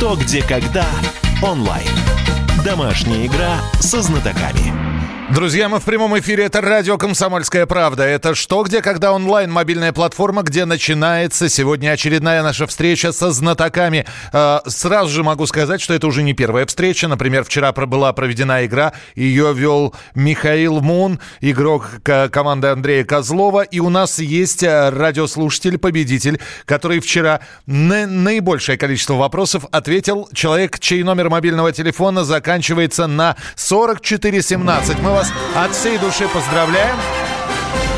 «Что, где, когда» онлайн. Домашняя игра со знатоками. Друзья, мы в прямом эфире. Это радио «Комсомольская правда». Это «Что, где, когда» онлайн, мобильная платформа, где начинается сегодня очередная наша встреча со знатоками. Э, сразу же могу сказать, что это уже не первая встреча. Например, вчера была проведена игра. Ее вел Михаил Мун, игрок команды Андрея Козлова. И у нас есть э, радиослушатель, победитель, который вчера на наибольшее количество вопросов ответил. Человек, чей номер мобильного телефона заканчивается на 4417. Мы вас от всей души поздравляем.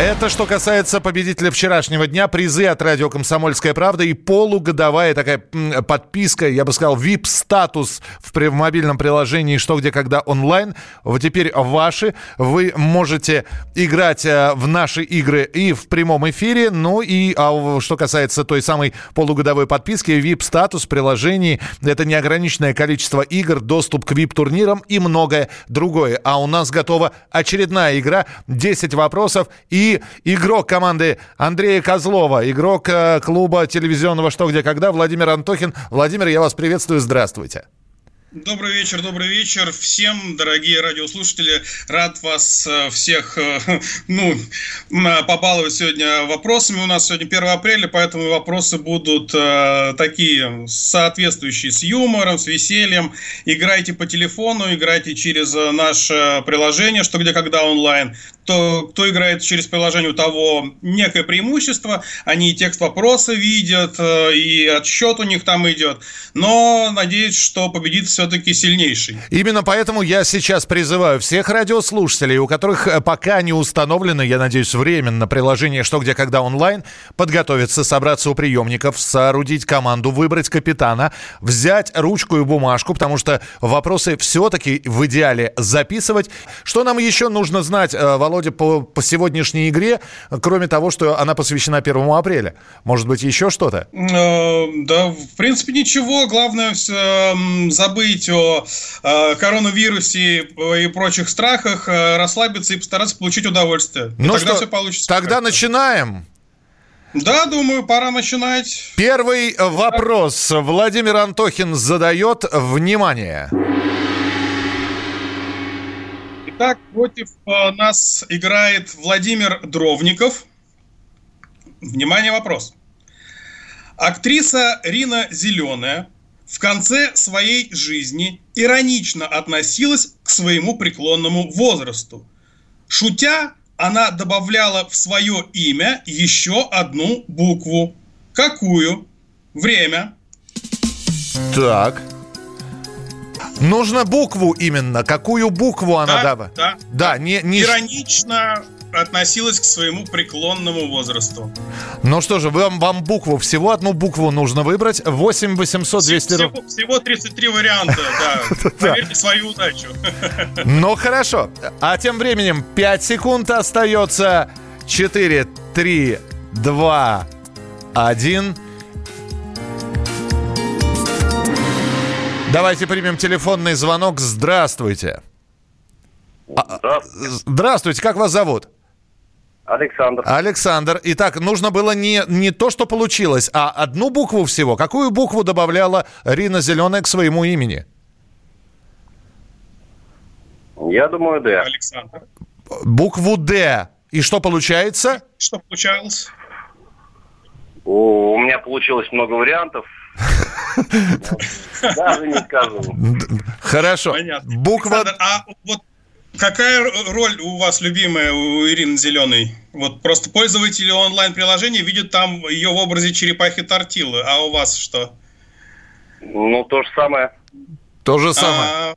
Это что касается победителя вчерашнего дня. Призы от радио «Комсомольская правда» и полугодовая такая подписка, я бы сказал, VIP-статус в мобильном приложении «Что, где, когда» онлайн. Вот теперь ваши. Вы можете играть э, в наши игры и в прямом эфире. Ну и а что касается той самой полугодовой подписки, VIP-статус в приложении – это неограниченное количество игр, доступ к VIP-турнирам и многое другое. А у нас готова очередная игра. 10 вопросов и и игрок команды Андрея Козлова, игрок э, клуба телевизионного «Что, где, когда» Владимир Антохин. Владимир, я вас приветствую, здравствуйте. Добрый вечер, добрый вечер всем, дорогие радиослушатели. Рад вас э, всех, э, ну, побаловать сегодня вопросами. У нас сегодня 1 апреля, поэтому вопросы будут такие, соответствующие с юмором, с весельем. Играйте по телефону, играйте через наше приложение «Что, где, когда» онлайн то, кто играет через приложение, у того некое преимущество, они и текст вопроса видят, э, и отсчет у них там идет, но надеюсь, что победит все-таки сильнейший. Именно поэтому я сейчас призываю всех радиослушателей, у которых э, пока не установлено, я надеюсь, временно приложение «Что, где, когда» онлайн, подготовиться, собраться у приемников, соорудить команду, выбрать капитана, взять ручку и бумажку, потому что вопросы все-таки в идеале записывать. Что нам еще нужно знать, э, Володя? Володя, по, по сегодняшней игре, кроме того, что она посвящена 1 апреля? Может быть, еще что-то? Э, да, в принципе, ничего. Главное забыть о э, коронавирусе и прочих страхах, э, расслабиться и постараться получить удовольствие. Ну тогда что, все получится. Тогда начинаем. Да, думаю, пора начинать. Первый вопрос Владимир Антохин задает. Внимание. Итак, против э, нас играет Владимир Дровников. Внимание, вопрос. Актриса Рина Зеленая в конце своей жизни иронично относилась к своему преклонному возрасту. Шутя, она добавляла в свое имя еще одну букву. Какую? Время. Так. Нужно букву именно. Какую букву она да, дала? Да. Да, не, не... Иронично относилась к своему преклонному возрасту. Ну что же, вам, вам букву, всего одну букву нужно выбрать. 8 800 200 всего, всего 33 варианта, да. Поверьте, свою удачу. Ну хорошо. А тем временем 5 секунд остается. 4, 3, 2, 1. Давайте примем телефонный звонок. Здравствуйте. А, здравствуйте. Здравствуйте, как вас зовут? Александр. Александр. Итак, нужно было не, не то, что получилось, а одну букву всего. Какую букву добавляла Рина Зеленая к своему имени? Я думаю, Д. Александр. Букву Д. И что получается? Что получалось? У меня получилось много вариантов. Даже не скажу. Хорошо. Понятно. Буква... Александр, а вот какая роль у вас любимая у Ирины Зеленой? Вот просто пользователи онлайн-приложения видят там ее в образе черепахи тортилы, а у вас что? Ну, то же самое. То же самое. А,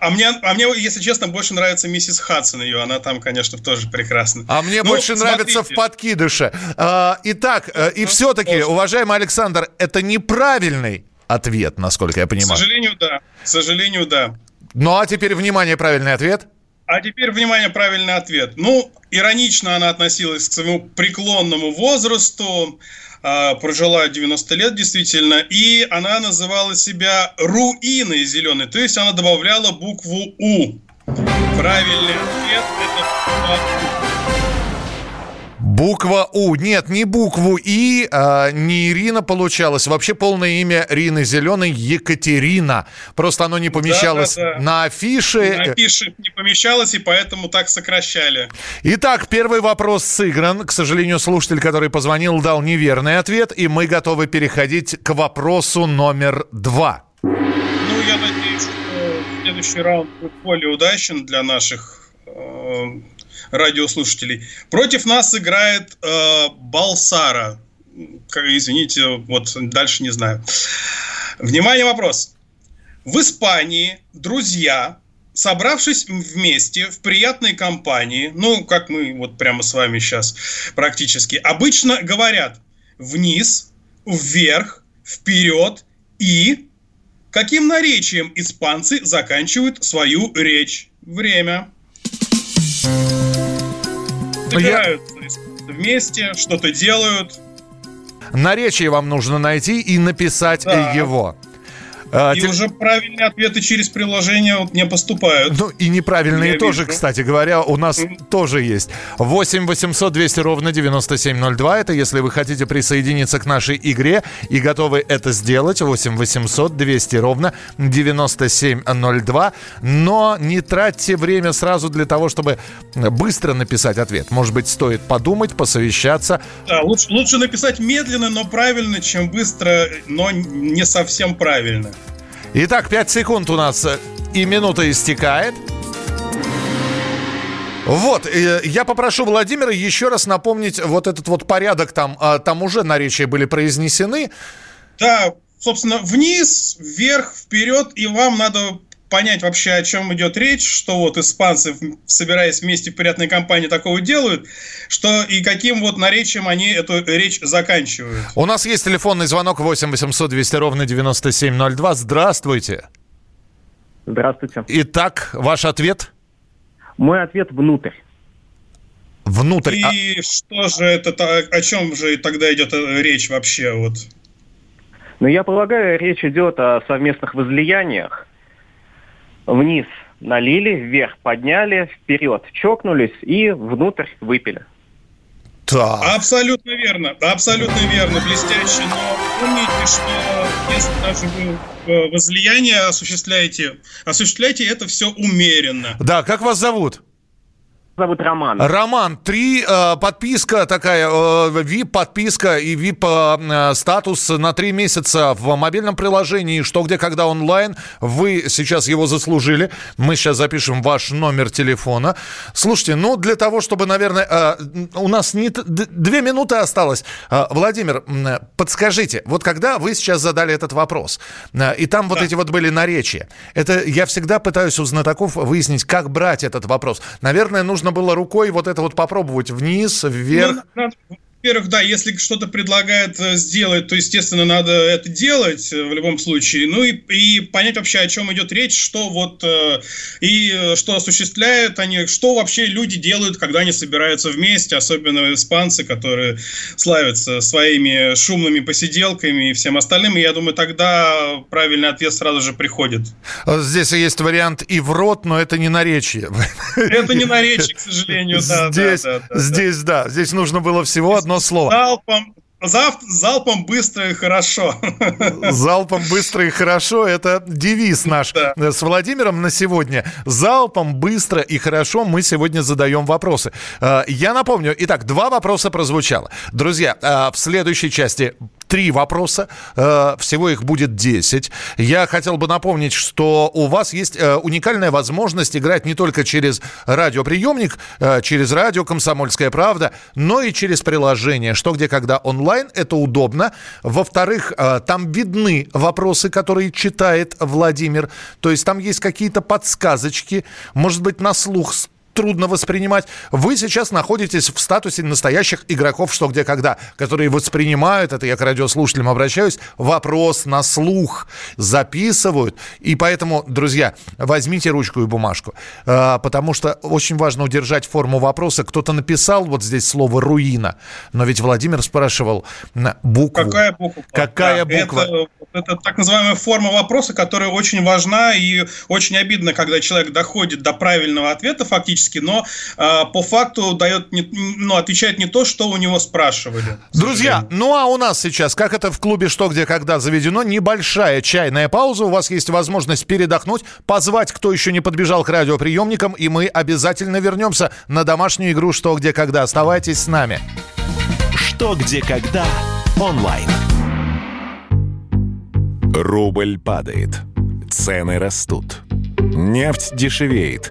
а, мне, а мне, если честно, больше нравится миссис Хадсон ее. Она там, конечно, тоже прекрасна. А мне ну, больше смотрите. нравится в подкидыше. А, итак, э, и все-таки, уважаемый Александр, это неправильный ответ, насколько я понимаю. К сожалению, да. К сожалению, да. Ну, а теперь, внимание, правильный ответ. А теперь, внимание, правильный ответ. Ну, иронично она относилась к своему преклонному возрасту, прожила 90 лет действительно, и она называла себя руиной зеленой, то есть она добавляла букву У. Правильный ответ – это Буква У. Нет, не букву И, а, не Ирина получалось. Вообще полное имя Рины Зеленой Екатерина. Просто оно не помещалось Да, да, да. на афише. На афише не помещалось, и поэтому так сокращали. Итак, первый вопрос сыгран. К сожалению, слушатель, который позвонил, дал неверный ответ, и мы готовы переходить к вопросу номер два. Ну, я надеюсь, что следующий раунд будет более удачен для наших э, радиослушателей. Против нас играет э, Балсара. Извините, вот дальше не знаю. Внимание, вопрос. В Испании друзья, собравшись вместе в приятной компании, ну, как мы вот прямо с вами сейчас практически, обычно говорят вниз, вверх, вперед и... Каким наречием испанцы заканчивают свою речь? Время. Ну, я- вместе, что-то делают. Наречие вам нужно найти и написать Да. его. А, И тем- уже правильные ответы через приложение вот не поступают. Ну и неправильные Я тоже, вижу. кстати говоря, у нас тоже есть. 8 800 200 ровно 9702. Это если вы хотите присоединиться к нашей игре и готовы это сделать. 8 800 200 ровно 9702. Но не тратьте время сразу для того, чтобы быстро написать ответ. Может быть, стоит подумать, посовещаться. Да, лучше, лучше написать медленно, но правильно, чем быстро, но не совсем правильно. Итак, 5 секунд у нас э, и минута истекает. Вот, э, я попрошу Владимира еще раз напомнить вот этот вот порядок там. а, Там уже наречия были произнесены. Да, собственно, вниз, вверх, вперед, и вам надо понять вообще, о чем идет речь, что вот испанцы, собираясь вместе в приятной компании, такого делают, что и каким вот наречием они эту речь заканчивают. У нас есть телефонный звонок 8 800 200 ровно 9702. Здравствуйте. Здравствуйте. Итак, ваш ответ? Мой ответ внутрь. Внутрь. А- И что же это, о чем же тогда идет э, речь вообще? Вот? Но я полагаю, речь идет о совместных возлияниях. Вниз налили, вверх подняли, вперед чокнулись и внутрь выпили. Так. Абсолютно верно, абсолютно верно, блестяще. Но помните, что если даже вы э, возлияние осуществляете, осуществляйте это все умеренно. Да, как вас зовут? Зовут Роман. Роман, три э, подписка такая, э, VIP-подписка и VIP-статус на три месяца в мобильном приложении «Что, где, когда онлайн». Вы сейчас его заслужили. Мы сейчас запишем ваш номер телефона. Слушайте, ну, для того, чтобы, наверное, э, у нас не две минуты осталось. Э, Владимир, м, подскажите, вот когда вы сейчас задали этот вопрос, э, и там вот эти вот были наречия, это я всегда пытаюсь у знатоков выяснить, как брать этот вопрос. Наверное, нужно было рукой вот это вот попробовать вниз, вверх. Ну, надо- во-первых, да, если что-то предлагает э, сделать, то, естественно, надо это делать э, в любом случае. Ну и, и понять вообще, о чем идет речь, что вот э, и что осуществляют они, что вообще люди делают, когда они собираются вместе, особенно испанцы, которые славятся своими шумными посиделками и всем остальным. И я думаю, тогда правильный ответ сразу же приходит. Здесь есть вариант и в рот, но это не наречие. Это не наречие, к сожалению, да, Здесь, да, да, да. здесь, да, здесь нужно было всего одно слово. Залпом, зав- залпом быстро и хорошо. Залпом быстро и хорошо. Это девиз наш Да. с Владимиром на сегодня. Залпом быстро и хорошо мы сегодня задаем вопросы. Э, Я напомню, итак, два вопроса прозвучало. Друзья, э, в следующей части три вопроса. Э, Всего их будет 10. Я хотел бы напомнить, что у вас есть э, уникальная возможность играть не только через радиоприемник, э, через радио «Комсомольская правда», но и через приложение «Что, где, когда онлайн». Это удобно. Во-вторых, там видны вопросы, которые читает Владимир. То есть там есть какие-то подсказочки, может быть, на слух трудно воспринимать. Вы сейчас находитесь в статусе настоящих игроков «Что, где, когда», которые воспринимают, это я к радиослушателям обращаюсь, вопрос на слух, записывают. И поэтому, друзья, возьмите ручку и бумажку, А, потому что очень важно удержать форму вопроса. Кто-то написал вот здесь слово «руина», но ведь Владимир спрашивал букву. Какая буква? Какая Да, буква? это это так называемая форма вопроса, которая очень важна и очень обидно, когда человек доходит до правильного ответа фактически, но э, по факту дает, не, ну, отвечает не то, что у него спрашивали. Друзья, ну а у нас сейчас, как это в клубе «Что, где, когда» заведено, небольшая чайная пауза. У вас есть возможность передохнуть, позвать, кто еще не подбежал к радиоприемникам, и мы обязательно вернемся на домашнюю игру «Что, где, когда». Оставайтесь с нами. «Что, где, когда» онлайн. Рубль падает. Цены растут. Нефть дешевеет.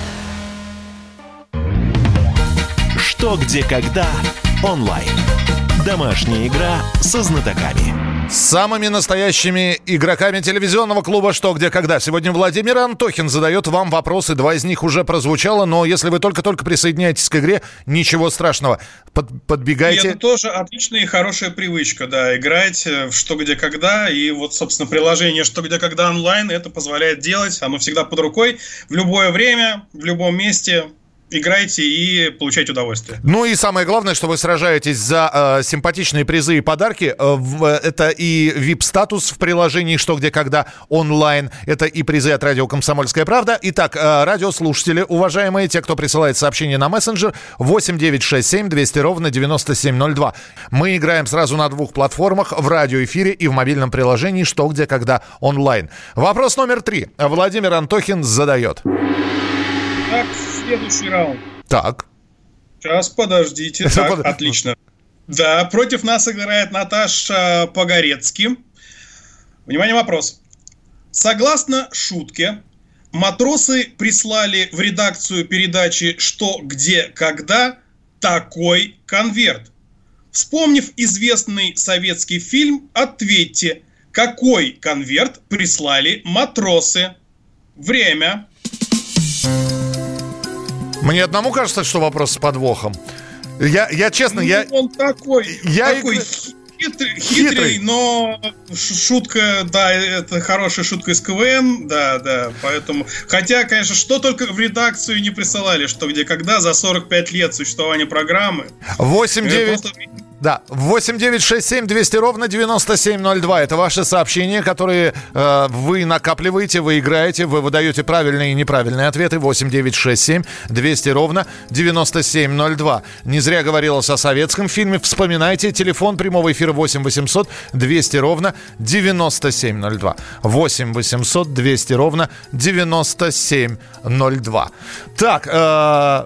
«Что, где, когда» онлайн. Домашняя игра со знатоками. С самыми настоящими игроками телевизионного клуба «Что, где, когда». Сегодня Владимир Антохин задает вам вопросы. Два из них уже прозвучало, но если вы только-только присоединяетесь к игре, ничего страшного. Под, подбегайте. И это тоже отличная и хорошая привычка, да, играть в «Что, где, когда». И вот, собственно, приложение «Что, где, когда» онлайн это позволяет делать. Оно всегда под рукой, в любое время, в любом месте играйте и получайте удовольствие. Ну и самое главное, что вы сражаетесь за э, симпатичные призы и подарки. Э, в, это и VIP-статус в приложении «Что, где, когда» онлайн. Это и призы от радио «Комсомольская правда». Итак, э, радиослушатели, уважаемые, те, кто присылает сообщение на мессенджер, 8967 200 ровно 9702. Мы играем сразу на двух платформах, в радиоэфире и в мобильном приложении «Что, где, когда» онлайн. Вопрос номер три. Владимир Антохин задает. Так, следующий раунд. Так. Сейчас, подождите. Так, отлично. Да, против нас играет Наташа Погорецки. Внимание, вопрос. Согласно шутке, матросы прислали в редакцию передачи «Что, где, когда» такой конверт. Вспомнив известный советский фильм, ответьте, какой конверт прислали матросы? Время. Мне одному кажется, что вопрос с подвохом. Я, я честно, ну, я... Он такой, я такой игр... хитрый, хитрый, но шутка, да, это хорошая шутка из КВН, да, да, поэтому... Хотя, конечно, что только в редакцию не присылали, что где когда за 45 лет существования программы. 8 9... Просто... Да, 8 9 6 7 200 ровно 9702. Это ваши сообщения, которые э, вы накапливаете, вы играете, вы выдаете правильные и неправильные ответы. 8 9 6 7 200 ровно 9702. Не зря говорилось о советском фильме. Вспоминайте. Телефон прямого эфира 8 800 200 ровно 9702. 8 800 200 ровно 9702. Так, э,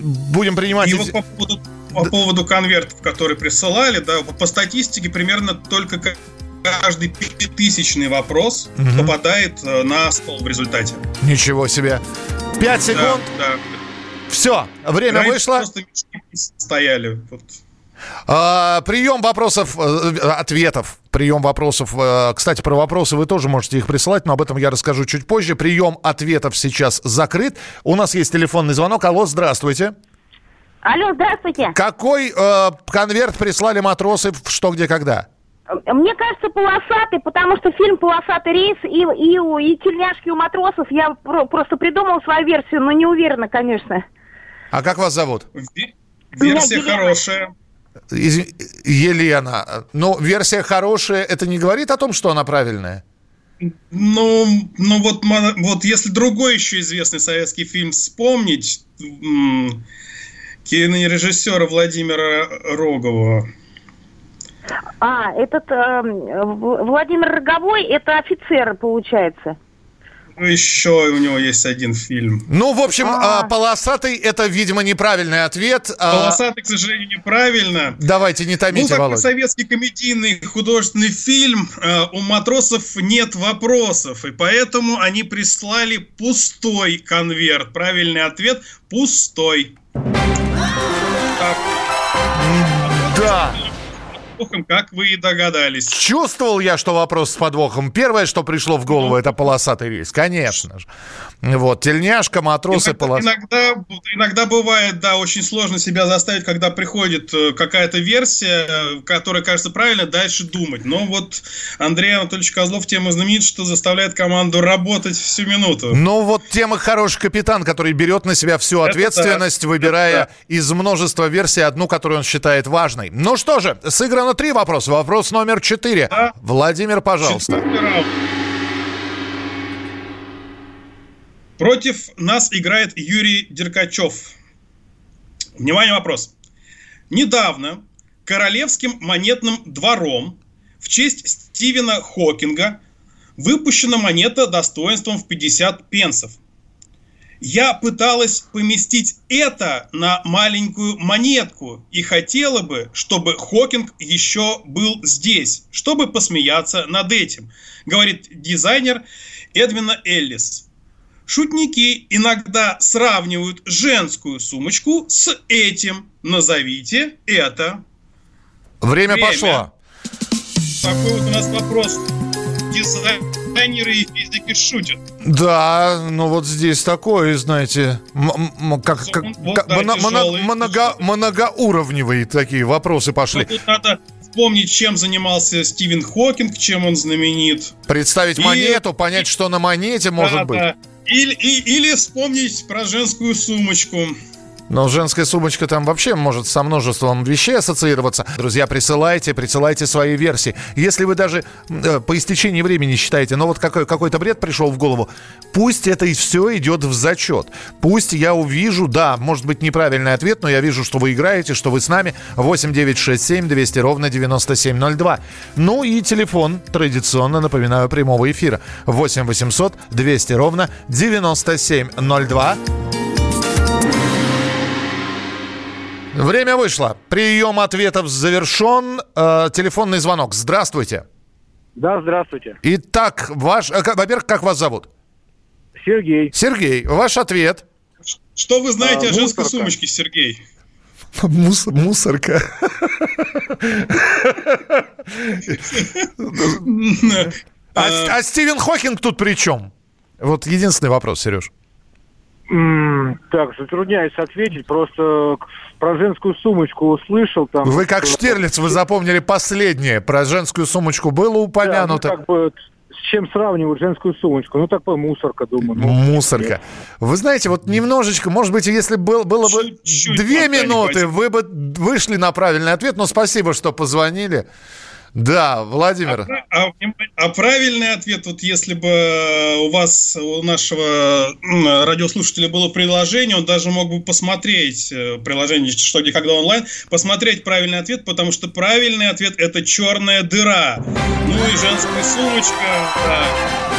будем принимать... И вот по поводу по поводу конвертов, которые присылали, да, по статистике примерно только каждый пятитысячный вопрос угу. попадает э, на стол в результате. Ничего себе. Пять секунд. Да, да. Все, время Раньше вышло. Просто стояли. Вот. А, прием вопросов, э, ответов, прием вопросов. Э, кстати, про вопросы вы тоже можете их присылать, но об этом я расскажу чуть позже. Прием ответов сейчас закрыт. У нас есть телефонный звонок. Алло, здравствуйте. Алло, здравствуйте. Какой э, конверт прислали матросы в «Что, где, когда»? Мне кажется, полосатый, потому что фильм «Полосатый рейс» и, и, и «Тельняшки у матросов» я про, просто придумал свою версию, но не уверена, конечно. А как вас зовут? Версия хорошая. Из... Елена. Ну, версия хорошая, это не говорит о том, что она правильная? Ну, ну вот, вот если другой еще известный советский фильм вспомнить, кинорежиссера Владимира Рогова. А, этот э, Владимир Роговой, это офицер, получается. Ну, еще у него есть один фильм. Ну, в общем, а полосатый это, видимо, неправильный ответ. А полосатый, к сожалению, неправильно. Давайте, не томите, Ну, советский комедийный художественный фильм. Э, у матросов нет вопросов, и поэтому они прислали пустой конверт. Правильный ответ – пустой. Да. Подвохом, как вы и догадались. Чувствовал я, что вопрос с подвохом. Первое, что пришло в голову, это полосатый рейс, конечно же. Вот, тельняшка, матросы, Иногда, полос... иногда, иногда бывает, да, очень сложно себя заставить, когда приходит э, какая-то версия, э, которая кажется правильной, дальше думать. Но вот Андрей Анатольевич Козлов тема знаменит, что заставляет команду работать всю минуту. Ну вот тема хороший капитан, который берет на себя всю Это ответственность, да, выбирая это из множества версий одну, которую он считает важной. Ну что же, сыграно три вопроса. Вопрос номер четыре. Да. Владимир, пожалуйста. Четвертый. Против нас играет Юрий Деркачев. Внимание, вопрос. Недавно Королевским монетным двором в честь Стивена Хокинга выпущена монета достоинством в 50 пенсов. Я пыталась поместить это на маленькую монетку и хотела бы, чтобы Хокинг еще был здесь, чтобы посмеяться над этим, говорит дизайнер Эдвина Эллис. Шутники иногда сравнивают женскую сумочку с этим. Назовите это. Время, Время. пошло. Такой вот у нас вопрос. Дизайнеры и физики шутят. Да, ну вот здесь такое, знаете, м- м- как, как- Вот, как- да, моно- моно- много- многоуровневые такие вопросы пошли. Но тут надо вспомнить, чем занимался Стивен Хокинг, чем он знаменит. Представить И- монету, понять, что на монете может Да, быть. Или, и- или вспомнить про женскую сумочку. Но женская сумочка там вообще может со множеством вещей ассоциироваться. Друзья, присылайте, присылайте свои версии. Если вы даже э, по истечении времени считаете, ну вот какой, какой-то бред пришел в голову, пусть это и все идет в зачет. Пусть я увижу, да, может быть неправильный ответ, но я вижу, что вы играете, что вы с нами. 8 9 6 7 200 ровно 9702. Ну и телефон, традиционно, напоминаю, прямого эфира. 8 800 200 ровно 9702. Время вышло. Прием ответов завершен. Э, телефонный звонок. Здравствуйте. Да, здравствуйте. Итак, ваш... э, как- Во-первых, как вас зовут? Сергей. Сергей, ваш ответ. Что вы знаете А, о женской мусорка. сумочке, Сергей? Мус- мусорка. А, а Стивен Хокинг тут при чем? Вот единственный вопрос, Сереж. Так, затрудняюсь ответить. Просто про женскую сумочку услышал там. Вы как Штирлиц, вы запомнили последнее. Про женскую сумочку было Да, ну, упомянуто. как бы, с чем сравнивают женскую сумочку? Ну, такой мусорка, думаю. Ну, Мусорка. Вы знаете, вот немножечко, может быть, если был, было бы Чуть-чуть две минуты, вы бы вышли на правильный ответ. Но спасибо, что позвонили. Да, Владимир. А, а правильный ответ, вот если бы у вас, у нашего радиослушателя было приложение, он даже мог бы посмотреть э, приложение «Что, где, когда онлайн», посмотреть правильный ответ, потому что правильный ответ – это черная дыра. Ну и женская сумочка, да.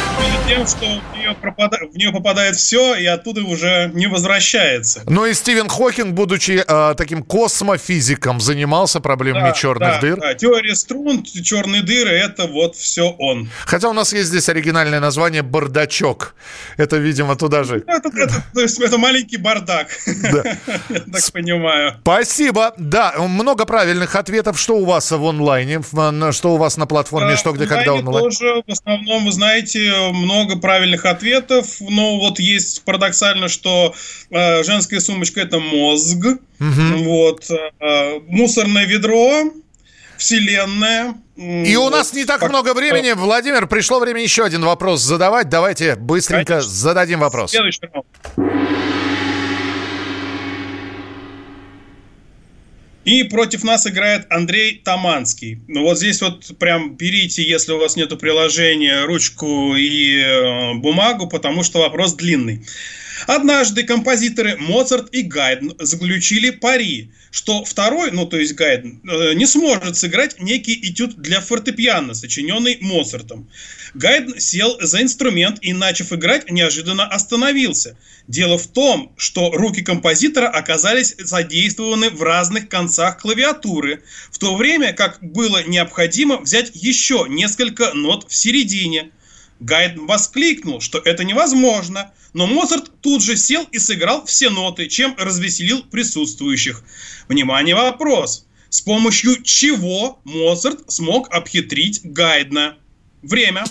Тем, что в нее, пропада- в нее попадает все, и оттуда уже не возвращается. Ну и Стивен Хокинг, будучи э, таким космофизиком, занимался проблемами Да, черных да, дыр. да. Теория струн, черные дыры – это вот все он. Хотя у нас есть здесь оригинальное название «Бардачок». Это, видимо, туда же. Это, это- то есть это маленький бардак, Да. я так понимаю. Спасибо. Да, много правильных ответов. Что у вас в онлайне? Что у вас на платформе? А, Что, где, когда онлайн? тоже, в основном, вы знаете, много правильных ответов. Но вот есть парадоксально, что э, женская сумочка – это мозг. Вот. э, мусорное ведро, вселенная. И у нас не так много времени. Владимир, пришло время еще один вопрос задавать. Давайте быстренько Конечно. зададим вопрос. Следующий раунд. И против нас играет Андрей Таманский. Ну вот здесь вот прям берите, если у вас нету приложения, ручку и э, бумагу, потому что вопрос длинный. Однажды композиторы Моцарт и Гайден заключили пари, что второй, ну то есть Гайден, э, не сможет сыграть некий этюд для фортепиано, сочиненный Моцартом. Гайден сел за инструмент и, начав играть, неожиданно остановился. Дело в том, что руки композитора оказались задействованы в разных концах клавиатуры, в то время как было необходимо взять еще несколько нот в середине. Гайден воскликнул, что это невозможно, но Моцарт тут же сел и сыграл все ноты, чем развеселил присутствующих. Внимание, вопрос. С помощью чего Моцарт смог обхитрить Гайдна? Время.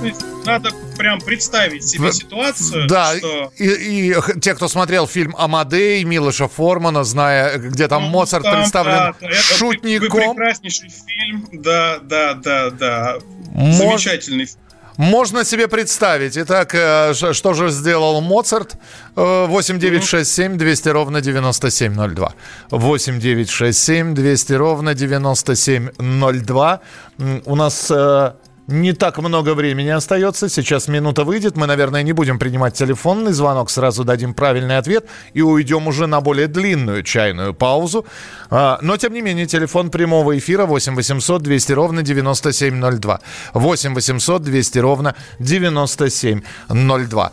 То есть надо прям представить себе ситуацию, Да, что... и, и те, кто смотрел фильм «Амадей» Милоша Формана, зная, где там Ну, Моцарт там, представлен да, это шутником, Прекраснейший фильм, да, да, да, да. Мож- Замечательный фильм. можно себе представить. Итак, э, что же сделал Моцарт? Э, 8967 200 ровно 9702. 8967 200 ровно 9702. М, У нас э, не так много времени остается. Сейчас минута выйдет. Мы, наверное, не будем принимать телефонный звонок. Сразу дадим правильный ответ и уйдем уже на более длинную чайную паузу. А, Но, тем не менее, телефон прямого эфира 8 800 200 ровно 9702. 8 800 200 ровно 9702.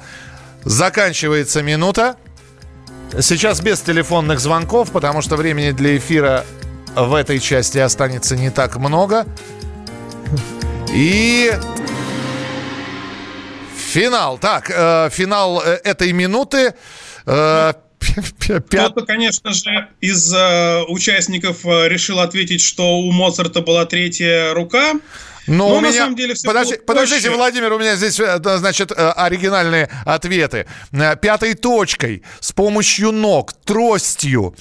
Заканчивается минута. Сейчас без телефонных звонков, потому что времени для эфира в этой части останется не так много. И финал. Так, э, финал э, этой минуты. Э, Кто-то, конечно же, из э, участников э, решил ответить, что у Моцарта была третья рука. Но Но у на меня... самом деле всё Подожди- подождите. Владимир, у меня здесь, э, значит, оригинальные ответы. Пятой точкой, с помощью ног, тростью.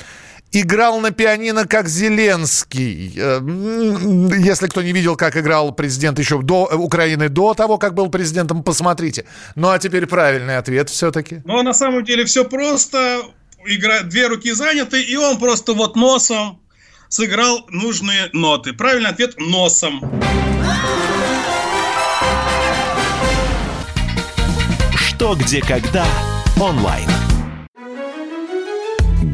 Играл на пианино как Зеленский. Э, Если кто не видел, как играл президент еще до Украины до того, как был президентом, посмотрите. Ну а теперь правильный ответ все-таки. Но на самом деле все просто. Игра... Две руки заняты, и он просто вот носом сыграл нужные ноты. Правильный ответ – носом. Что, где, когда онлайн.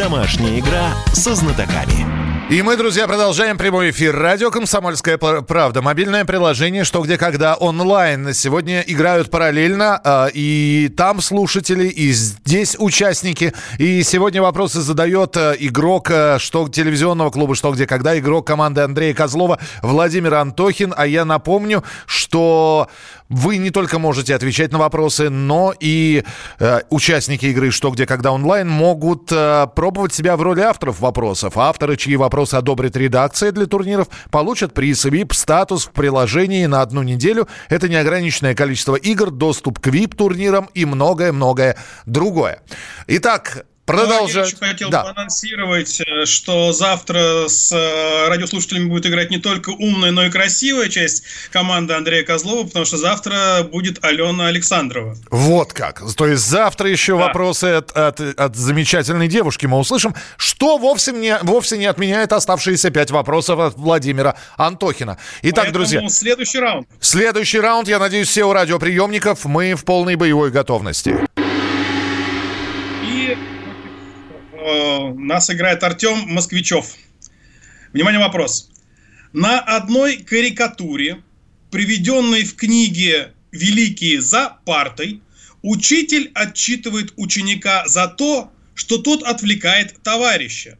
Домашняя игра со знатоками. И мы, друзья, продолжаем прямой эфир. Радио «Комсомольская пр- правда». Мобильное приложение «Что, где, когда» онлайн. Сегодня играют параллельно. э, и там слушатели, и здесь участники. И сегодня вопросы задает э, игрок э, что телевизионного клуба «Что, где, когда». Игрок команды Андрея Козлова Владимир Антохин. А я напомню, что вы не только можете отвечать на вопросы, но и э, участники игры «Что, где, когда» онлайн могут э, пробовать себя в роли авторов вопросов. Авторы, чьи вопросы одобрит редакция для турниров, получат приз VIP-статус в приложении на одну неделю. Это неограниченное количество игр, доступ к VIP-турнирам и многое-многое другое. Итак, Ну, Я продолжать. еще хотел Да. бы анонсировать, э, что завтра с э, радиослушателями будет играть не только умная, но и красивая часть команды Андрея Козлова, потому что завтра будет Алена Александрова. Вот как. То есть завтра еще вопросы от, от- от замечательной девушки мы услышим, что вовсе не, вовсе не отменяет оставшиеся пять вопросов от Владимира Антохина. Итак, Поэтому друзья, следующий раунд. следующий раунд, я надеюсь, все у радиоприемников, мы в полной боевой готовности. Э, нас играет Артем Москвичев. Внимание, вопрос. На одной карикатуре, приведенной в книге «Великие за партой», учитель отчитывает ученика за то, что тот отвлекает товарища.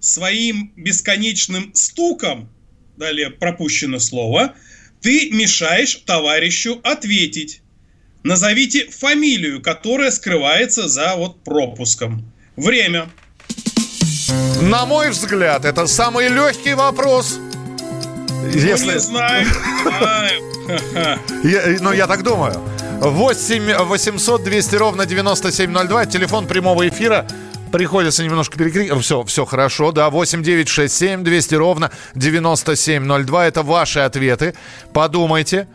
Своим бесконечным стуком, далее пропущено слово, ты мешаешь товарищу ответить. Назовите фамилию, которая скрывается за вот пропуском. Время. На мой взгляд, это самый легкий вопрос. Ну, Если... не знаю. Я- ну, я так думаю. 8 800 200 ровно 9702. Телефон прямого эфира. Приходится немножко перекрикивать. Все, все хорошо, да. 8 9 6 7 200 ровно 9702. Это ваши ответы. Подумайте.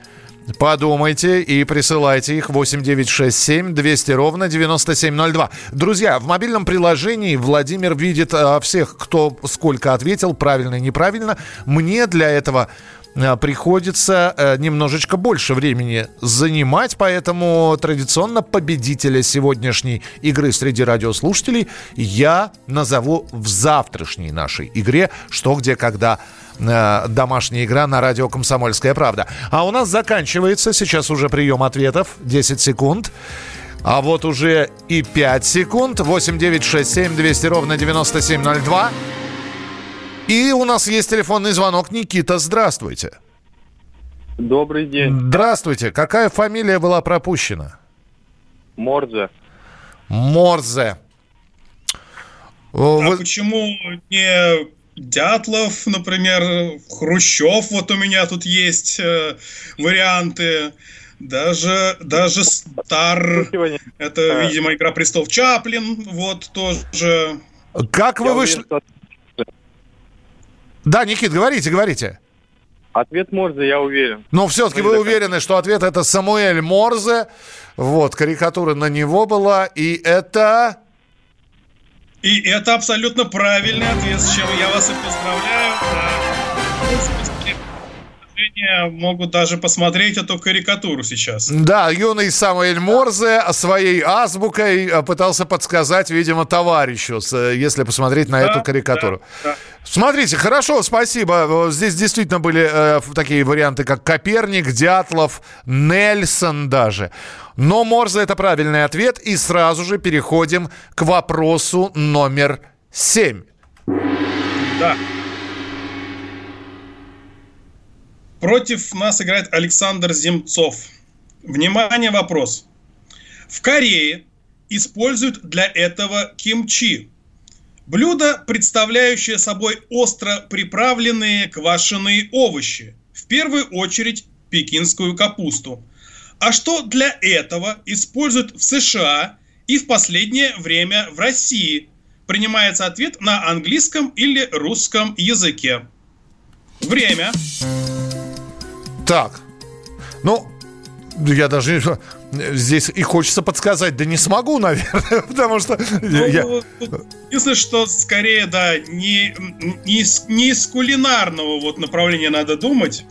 Подумайте и присылайте их 8967 200 ровно 9702. Друзья, в мобильном приложении Владимир видит а, всех, кто сколько ответил, правильно и неправильно. Мне для этого э, приходится э, немножечко больше времени занимать, поэтому традиционно победителя сегодняшней игры среди радиослушателей я назову в завтрашней нашей игре «Что, где, когда» домашняя игра на радио «Комсомольская правда». А у нас заканчивается сейчас уже прием ответов. 10 секунд. А вот уже и 5 секунд. 8 9 6 7 200 ровно 9702. И у нас есть телефонный звонок. Никита, здравствуйте. Добрый день. Здравствуйте. Какая фамилия была пропущена? Морзе. Морзе. А почему не Дятлов, например, Хрущев? Вот у меня тут есть э, варианты. Даже, даже Стар, это, видимо, Игра престолов Чаплин, вот тоже. Как вы вышли... Да, Никит, говорите, говорите. Ответ Морзе, я уверен. Но все-таки вы уверены, что ответ это Самуэль Морзе. Вот, карикатура на него была. И это... И это абсолютно правильный ответ, с чем я вас и поздравляю. Да могут даже посмотреть эту карикатуру сейчас. Да, юный Самуэль Морзе своей азбукой э, пытался подсказать, видимо, товарищу, э, если посмотреть на да, эту карикатуру. Да, да. Смотрите, хорошо, спасибо. Здесь действительно были э, такие варианты, как Коперник, Дятлов, Нельсон даже. Но Морзе это правильный ответ. И сразу же переходим к вопросу номер семь. Да. Против нас играет Александр Земцов. Внимание, вопрос. В Корее используют для этого кимчи. Блюдо, представляющее собой остро приправленные квашеные овощи. В первую очередь пекинскую капусту. А что для этого используют в США и в последнее время в России? Принимается ответ на английском или русском языке. Время. Так. Ну, я даже здесь и хочется подсказать, да не смогу, наверное, потому что... Ну, я... Единственное, что скорее, да, не, не, не из кулинарного вот направления надо думать.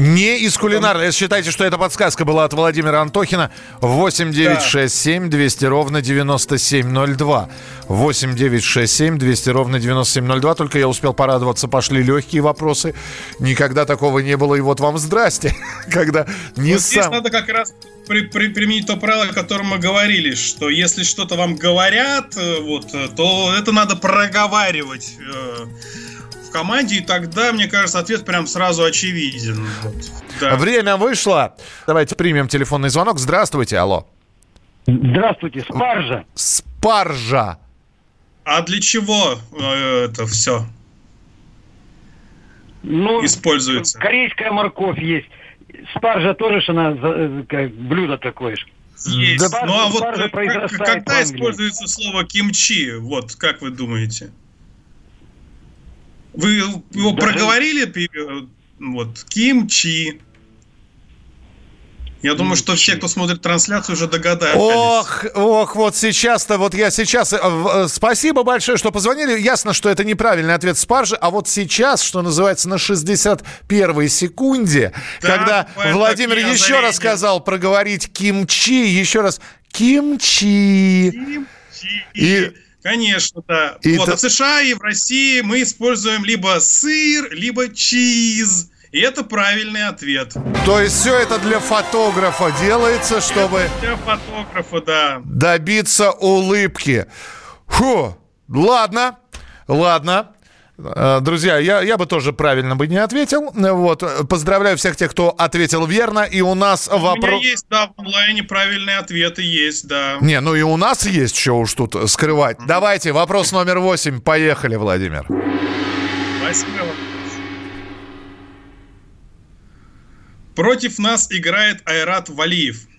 Не из кулинарной. Считайте, что эта подсказка была от Владимира Антохина. 8 9 6 7 200 ровно 9702. 8 9 6 7 200 ровно 9702. Только я успел порадоваться, пошли легкие вопросы. Никогда такого не было. И вот вам здрасте. Когда не вот сам... Здесь надо как раз при, при, применить то правило, о котором мы говорили, что если что-то вам говорят, э, вот, э, то это надо проговаривать э, в команде, и тогда, мне кажется, ответ прям сразу очевиден. Вот. Да. Время вышло. Давайте примем телефонный звонок. Здравствуйте, алло. Здравствуйте, спаржа. Спаржа. А для чего э, это все ну, используется? Корейская морковь есть. Спаржа тоже ж она э, как блюдо такое же. Есть. Спаржа, ну а вот как, когда используется слово кимчи? Вот как вы думаете? Вы его Даже... проговорили? Вот, кимчи. Я думаю, что все, кто смотрит трансляцию, уже догадаются. Ох, ох, вот сейчас-то, вот я сейчас... Э, э, спасибо большое, что позвонили. Ясно, что это неправильный ответ спаржи, а вот сейчас, что называется, на 61-й секунде, да, когда Владимир еще озарения. раз сказал проговорить кимчи, еще раз кимчи. Кимчи. И Конечно, да. И вот, это... а в США и в России мы используем либо сыр, либо чиз. И это правильный ответ. То есть все это для фотографа делается, чтобы... Это для фотографа, да. Добиться улыбки. Фу, ладно, ладно. Э, друзья, я, я бы тоже правильно бы не ответил. Вот. Поздравляю всех тех, кто ответил верно. И у нас вопрос... У меня есть, да, в онлайне правильные ответы есть, да. Не, ну и у нас есть что уж тут скрывать. Mm-hmm. Давайте, вопрос номер восемь. Поехали, Владимир. Восьмой Против нас играет Айрат Валиев.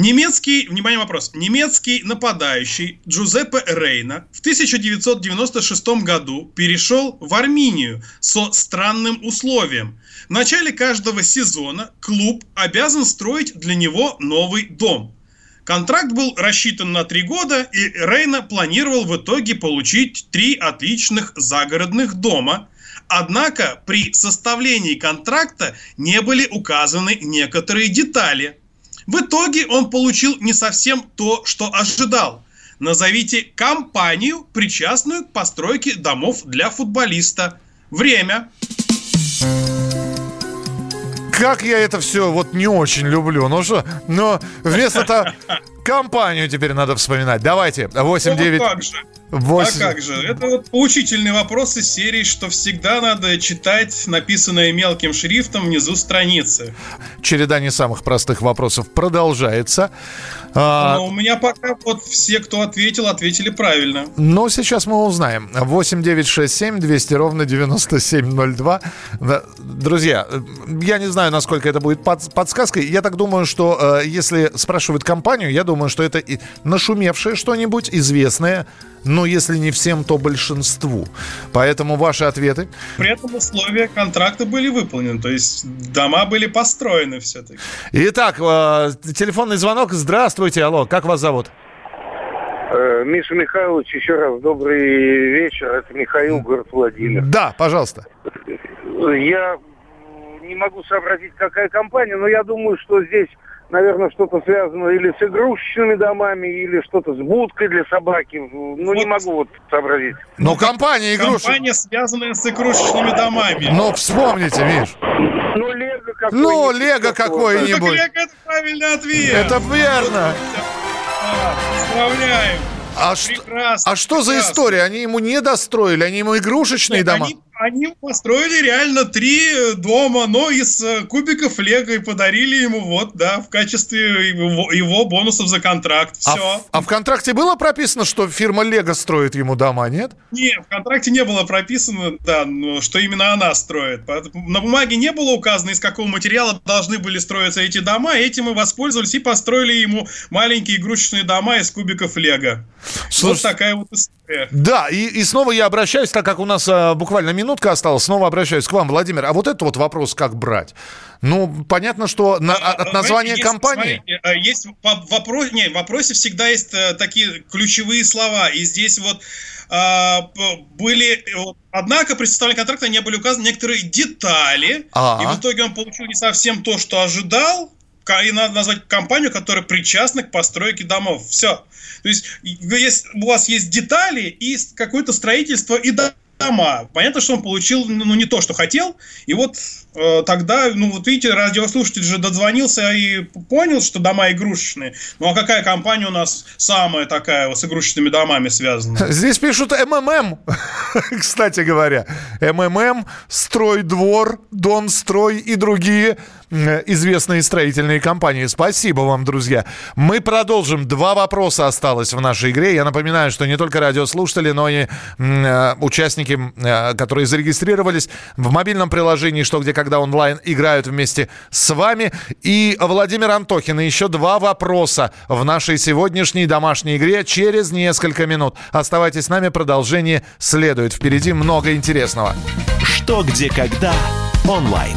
Немецкий, внимание вопрос, немецкий нападающий Джузеппе Рейна в 1996 году перешел в Армению со странным условием. В начале каждого сезона клуб обязан строить для него новый дом. Контракт был рассчитан на три года, и Рейна планировал в итоге получить три отличных загородных дома, Однако при составлении контракта не были указаны некоторые детали. В итоге он получил не совсем то, что ожидал. Назовите компанию, причастную к постройке домов для футболиста. Время. Как я это все вот не очень люблю. Ну что, но вместо того... Компанию теперь надо вспоминать. Давайте, 8 9... Ну, как же? 8... А как же? Это вот поучительный вопрос из серии, что всегда надо читать написанное мелким шрифтом внизу страницы. Череда не самых простых вопросов продолжается. А... Но у меня пока вот все, кто ответил, ответили правильно. Ну, сейчас мы узнаем. 8 9 6 7 200 ровно 9702. Друзья, я не знаю, насколько это будет под, подсказкой. Я так думаю, что э, если спрашивают компанию, я думаю, что это нашумевшее что-нибудь, известное, но если не всем, то большинству. Поэтому ваши ответы. При этом условия контракта были выполнены, то есть дома были построены все-таки. Итак, э, телефонный звонок. Здравствуйте, алло, как вас зовут? Э, Миша Михайлович, еще раз добрый вечер. Это Михаил, город Владимир. Да, пожалуйста. Я не могу сообразить, какая компания, но я думаю, что здесь наверное, что-то связано или с игрушечными домами, или что-то с будкой для собаки. Ну, вот. не могу вот сообразить. Но компания игрушек... Компания, связанная с игрушечными домами. Ну, вспомните, Миш. Ну, Лего какой-нибудь. Ну, Лего какой-нибудь. Ну, Лего это правильный ответ. Это верно. Поздравляем. А, прекрасно, что, а что за история? Они ему не достроили, они ему игрушечные Нет, дома? Они, они построили реально три дома, но из э, кубиков лего и подарили ему вот, да, в качестве его, его бонусов за контракт. Все. А, а в контракте было прописано, что фирма Лего строит ему дома, нет? Нет, в контракте не было прописано, да, что именно она строит. На бумаге не было указано, из какого материала должны были строиться эти дома. Этим мы воспользовались и построили ему маленькие игрушечные дома из кубиков Лего. Слушай, вот такая вот история. Да, и, и снова я обращаюсь, так как у нас а, буквально минутка осталась, снова обращаюсь к вам, Владимир. А вот это вот вопрос, как брать? Ну, понятно, что на, а, от названия есть, компании... Смотрите, а, есть вопрос, не, в вопросе всегда есть э, такие ключевые слова. И здесь вот а, были... Однако при составлении контракта не были указаны некоторые детали. А-а. И в итоге он получил не совсем то, что ожидал и надо назвать компанию, которая причастна к постройке домов. Все. То есть, если у вас есть детали и какое-то строительство и дома. Понятно, что он получил ну, не то, что хотел. И вот э, тогда, ну вот видите, радиослушатель же дозвонился и понял, что дома игрушечные. Ну а какая компания у нас самая такая вот с игрушечными домами связана? Здесь пишут МММ, кстати говоря. МММ, Стройдвор, Донстрой и другие известные строительные компании. Спасибо вам, друзья. Мы продолжим. Два вопроса осталось в нашей игре. Я напоминаю, что не только радиослушатели, но и э, участники, э, которые зарегистрировались в мобильном приложении «Что, где, когда онлайн» играют вместе с вами. И Владимир Антохин. И еще два вопроса в нашей сегодняшней домашней игре через несколько минут. Оставайтесь с нами. Продолжение следует. Впереди много интересного. Что, где, когда онлайн.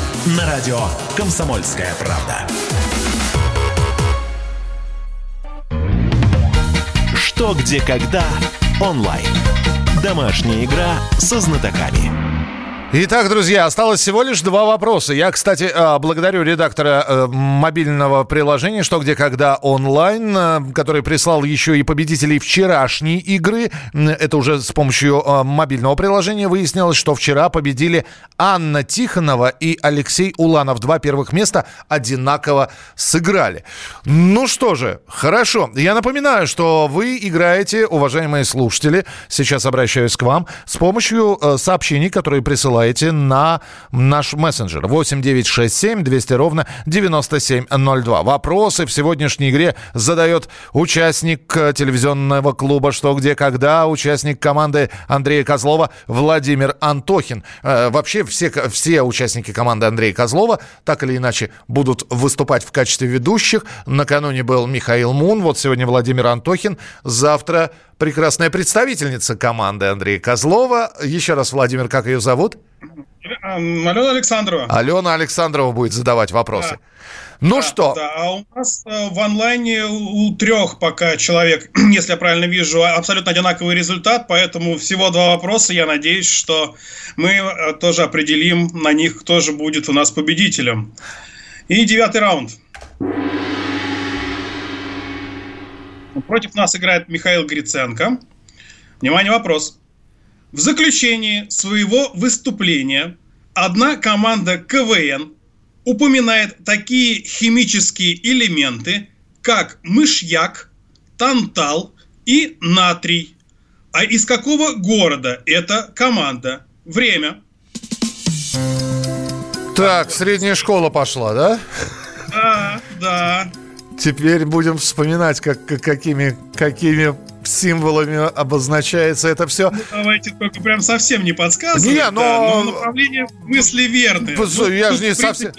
На радио «Комсомольская правда». Что, где, когда онлайн. Домашняя игра со знатоками. Итак, друзья, осталось всего лишь два вопроса. Я, кстати, а, благодарю редактора э, мобильного приложения «Что, где, когда» онлайн, э, который прислал еще и победителей вчерашней игры. Это уже с помощью э, мобильного приложения выяснилось, что вчера победили Анна Тихонова и Алексей Уланов. Два первых места одинаково сыграли. Ну что же, хорошо. Я напоминаю, что вы играете, уважаемые слушатели, сейчас обращаюсь к вам, с помощью сообщений, которые присылают присылаете на наш мессенджер 8967 200 ровно 9702. Вопросы в сегодняшней игре задает участник э, телевизионного клуба «Что, где, когда», участник команды Андрея Козлова Владимир Антохин. Э, вообще все, все участники команды Андрея Козлова так или иначе будут выступать в качестве ведущих. Накануне был Михаил Мун, вот сегодня Владимир Антохин. Завтра прекрасная представительница команды Андрея Козлова. Еще раз, Владимир, как ее зовут? Алена Александрова. Алена Александрова будет задавать вопросы. Да. Ну да, что? Да, а у нас э, в онлайне у трех пока человек, если я правильно вижу, абсолютно одинаковый результат, поэтому всего два вопроса. Я надеюсь, что мы э, тоже определим на них, кто же будет у нас победителем. И девятый раунд. Против нас играет Михаил Гриценко. Внимание, вопрос. В заключении своего выступления одна команда КВН упоминает такие химические элементы, как мышьяк, тантал и натрий. А из какого города эта команда? Время. Так, средняя школа пошла, да? Да, да. Теперь будем вспоминать, как, какими, какими символами обозначается это все. Ну, давайте только прям совсем не подсказывать. Не, но... Да, но направление мысли верное. Ну, я же не совсем...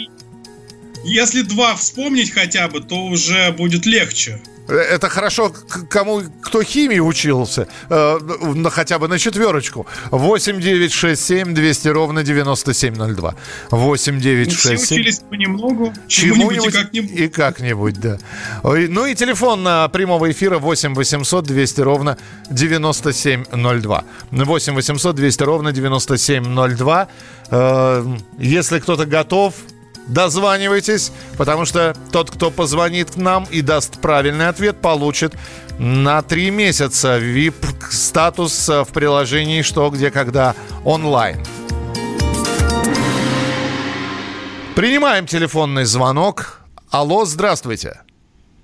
Если два вспомнить хотя бы, то уже будет легче. Это хорошо, кому кто химии учился, э, хотя бы на четверочку. 8 9 6 7 200 ровно 9702. 8 9 6 7. Все учились понемногу, чему-нибудь и как-нибудь. И как-нибудь, да. Ну и телефон на прямого эфира 8 800 200 ровно 9702. 8 800 200 ровно 9702. Э, если кто-то готов, дозванивайтесь, потому что тот, кто позвонит к нам и даст правильный ответ, получит на три месяца VIP-статус в приложении «Что, где, когда» онлайн. Принимаем телефонный звонок. Алло, здравствуйте.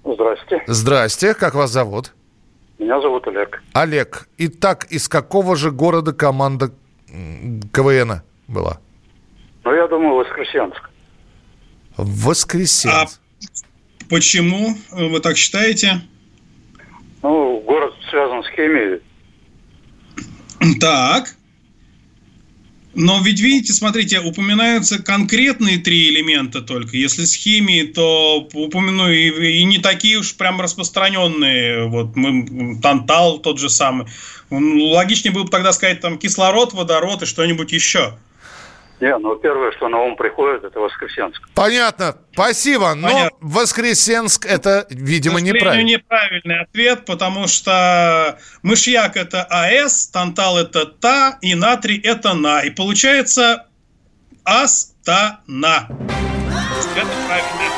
Здрасте. Здрасте, как вас зовут? Меня зовут Олег. Олег, итак, из какого же города команда КВН была? Ну, я думаю, Воскресенск в воскресенье. А почему вы так считаете? Ну, город связан с химией. Так. Но ведь видите, смотрите, упоминаются конкретные три элемента только. Если с химией, то упомяну и, и не такие уж прям распространенные. Вот мы тантал тот же самый. Логичнее было бы тогда сказать там кислород, водород и что-нибудь еще. Не, ну первое, что на ум приходит, это Воскресенск. Понятно, спасибо. Но Понятно. Воскресенск это, видимо, неправильно. неправильный ответ, потому что мышьяк это АС, тантал это ТА, и натрий это НА. И получается АСТАНА. Это правильный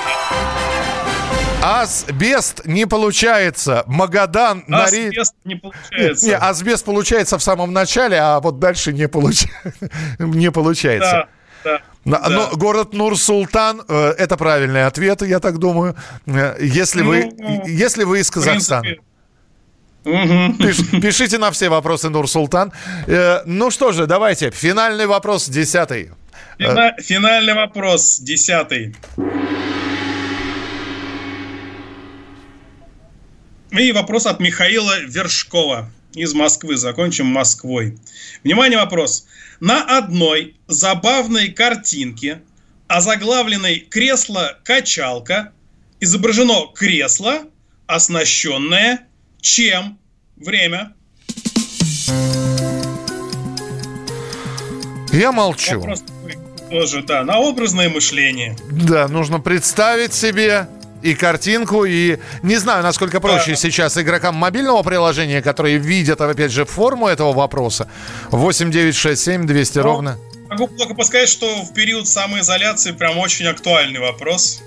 Асбест не получается. Магадан... Асбест на... не получается. Не, асбест получается в самом начале, а вот дальше не, получ... не получается. Да, да. Но да. город Нур-Султан э, это правильный ответ, я так думаю. Э, если вы, ну, если вы из Казахстана. Угу. Пиш, пишите на все вопросы Нур-Султан. Э, ну что же, давайте. Финальный вопрос, десятый. Фина, финальный вопрос, десятый. И вопрос от Михаила Вершкова из Москвы. Закончим Москвой. Внимание, вопрос. На одной забавной картинке, озаглавленной «Кресло-качалка», изображено кресло, оснащенное чем? Время. Я молчу. Вопрос тоже, да, на образное мышление. Да, нужно представить себе и картинку, и не знаю, насколько проще да. сейчас игрокам мобильного приложения, которые видят, опять же, форму этого вопроса. 8 9 6 7 200 ну, ровно. Могу только подсказать, что в период самоизоляции прям очень актуальный вопрос.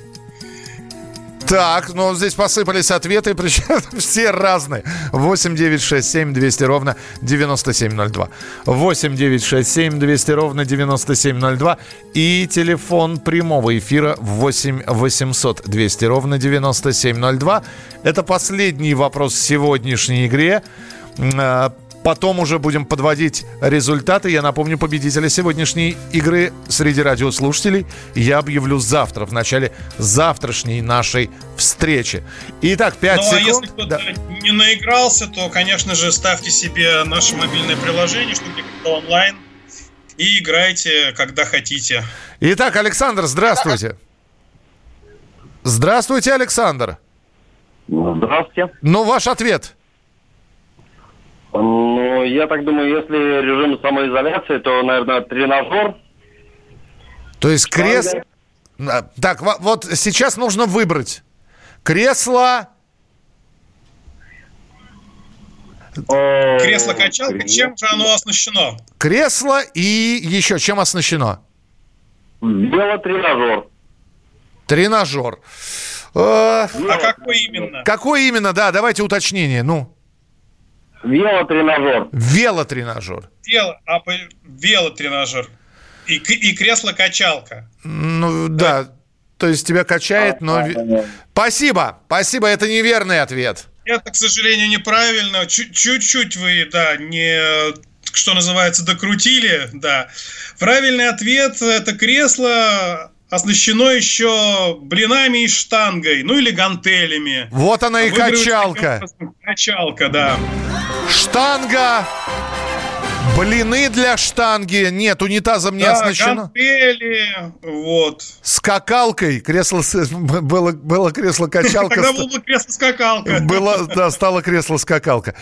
Так, ну здесь посыпались ответы, причем все разные. 8 9 6 7 200 ровно 9702. 8 9 6 7 200 ровно 9702. И телефон прямого эфира 8 800 200 ровно 9702. Это последний вопрос в сегодняшней игре. Потом уже будем подводить результаты. Я напомню, победителя сегодняшней игры среди радиослушателей я объявлю завтра, в начале завтрашней нашей встречи. Итак, 5 ну, секунд. а если кто-то да. не наигрался, то, конечно же, ставьте себе наше мобильное приложение, что где онлайн, и играйте, когда хотите. Итак, Александр, здравствуйте. Здравствуйте, Александр. Здравствуйте. Ну, ваш ответ. Ну, я так думаю, если режим самоизоляции, то, наверное, тренажер. То есть кресло... Так, вот сейчас нужно выбрать. Кресло... Кресло-качалка, чем же оно оснащено? Кресло и еще чем оснащено? Велотренажер. Тренажер. А какой именно? Какой именно, да, давайте уточнение, ну. Велотренажер. Велотренажер. Вело, а, велотренажер. И, и кресло-качалка. Ну, да. То есть тебя качает, но... Спасибо, спасибо, это неверный ответ. Это, к сожалению, неправильно. Чуть-чуть вы, да, не что называется, докрутили, да. Правильный ответ – это кресло оснащено еще блинами и штангой, ну или гантелями. Вот она и качалка. Качалка, да. Штанга Блины для штанги. Нет, унитазом не да, оснащено. Гантели, вот. Скакалкой. Кресло было, было кресло-качалка. Тогда было кресло-скакалка. Было, да, стало кресло-скакалка.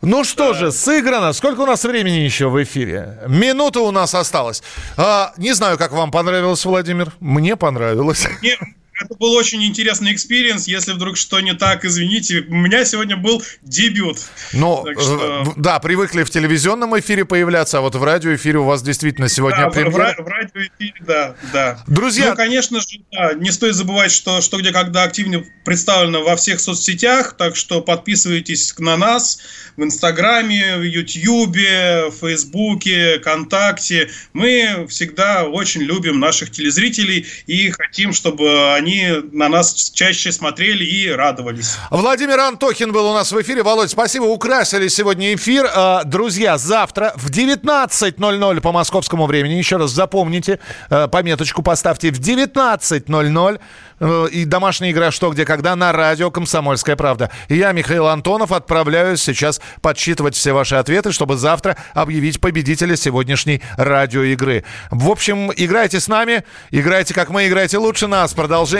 Ну что же, сыграно. Сколько у нас времени еще в эфире? Минута у нас осталась. А, не знаю, как вам понравилось, Владимир. Мне понравилось. Мне, это был очень интересный experience. Если вдруг что не так, извините. У меня сегодня был дебют. Ну, что... Э, да, привыкли в телевизионном эфире появляться, а вот в радиоэфире у вас действительно сегодня да, премьера. В, в радиоэфире, да, да. Друзья... Ну, конечно же, да, не стоит забывать, что «Что, где, когда» активно представлено во всех соцсетях, так что подписывайтесь на нас в Инстаграме, в Ютьюбе, в Фейсбуке, ВКонтакте. Мы всегда очень любим наших телезрителей и хотим, чтобы они они на нас чаще смотрели и радовались. Владимир Антохин был у нас в эфире. Володь, спасибо, украсили сегодня эфир. А, друзья, завтра в 19.00 по московскому времени, еще раз запомните, э, пометочку поставьте, в 19.00 э, и домашняя игра «Что, где, когда» на радио «Комсомольская правда». Я, Михаил Антонов, отправляюсь сейчас подсчитывать все ваши ответы, чтобы завтра объявить победителя сегодняшней радиоигры. В общем, играйте с нами, играйте как мы, играйте лучше нас. Продолжение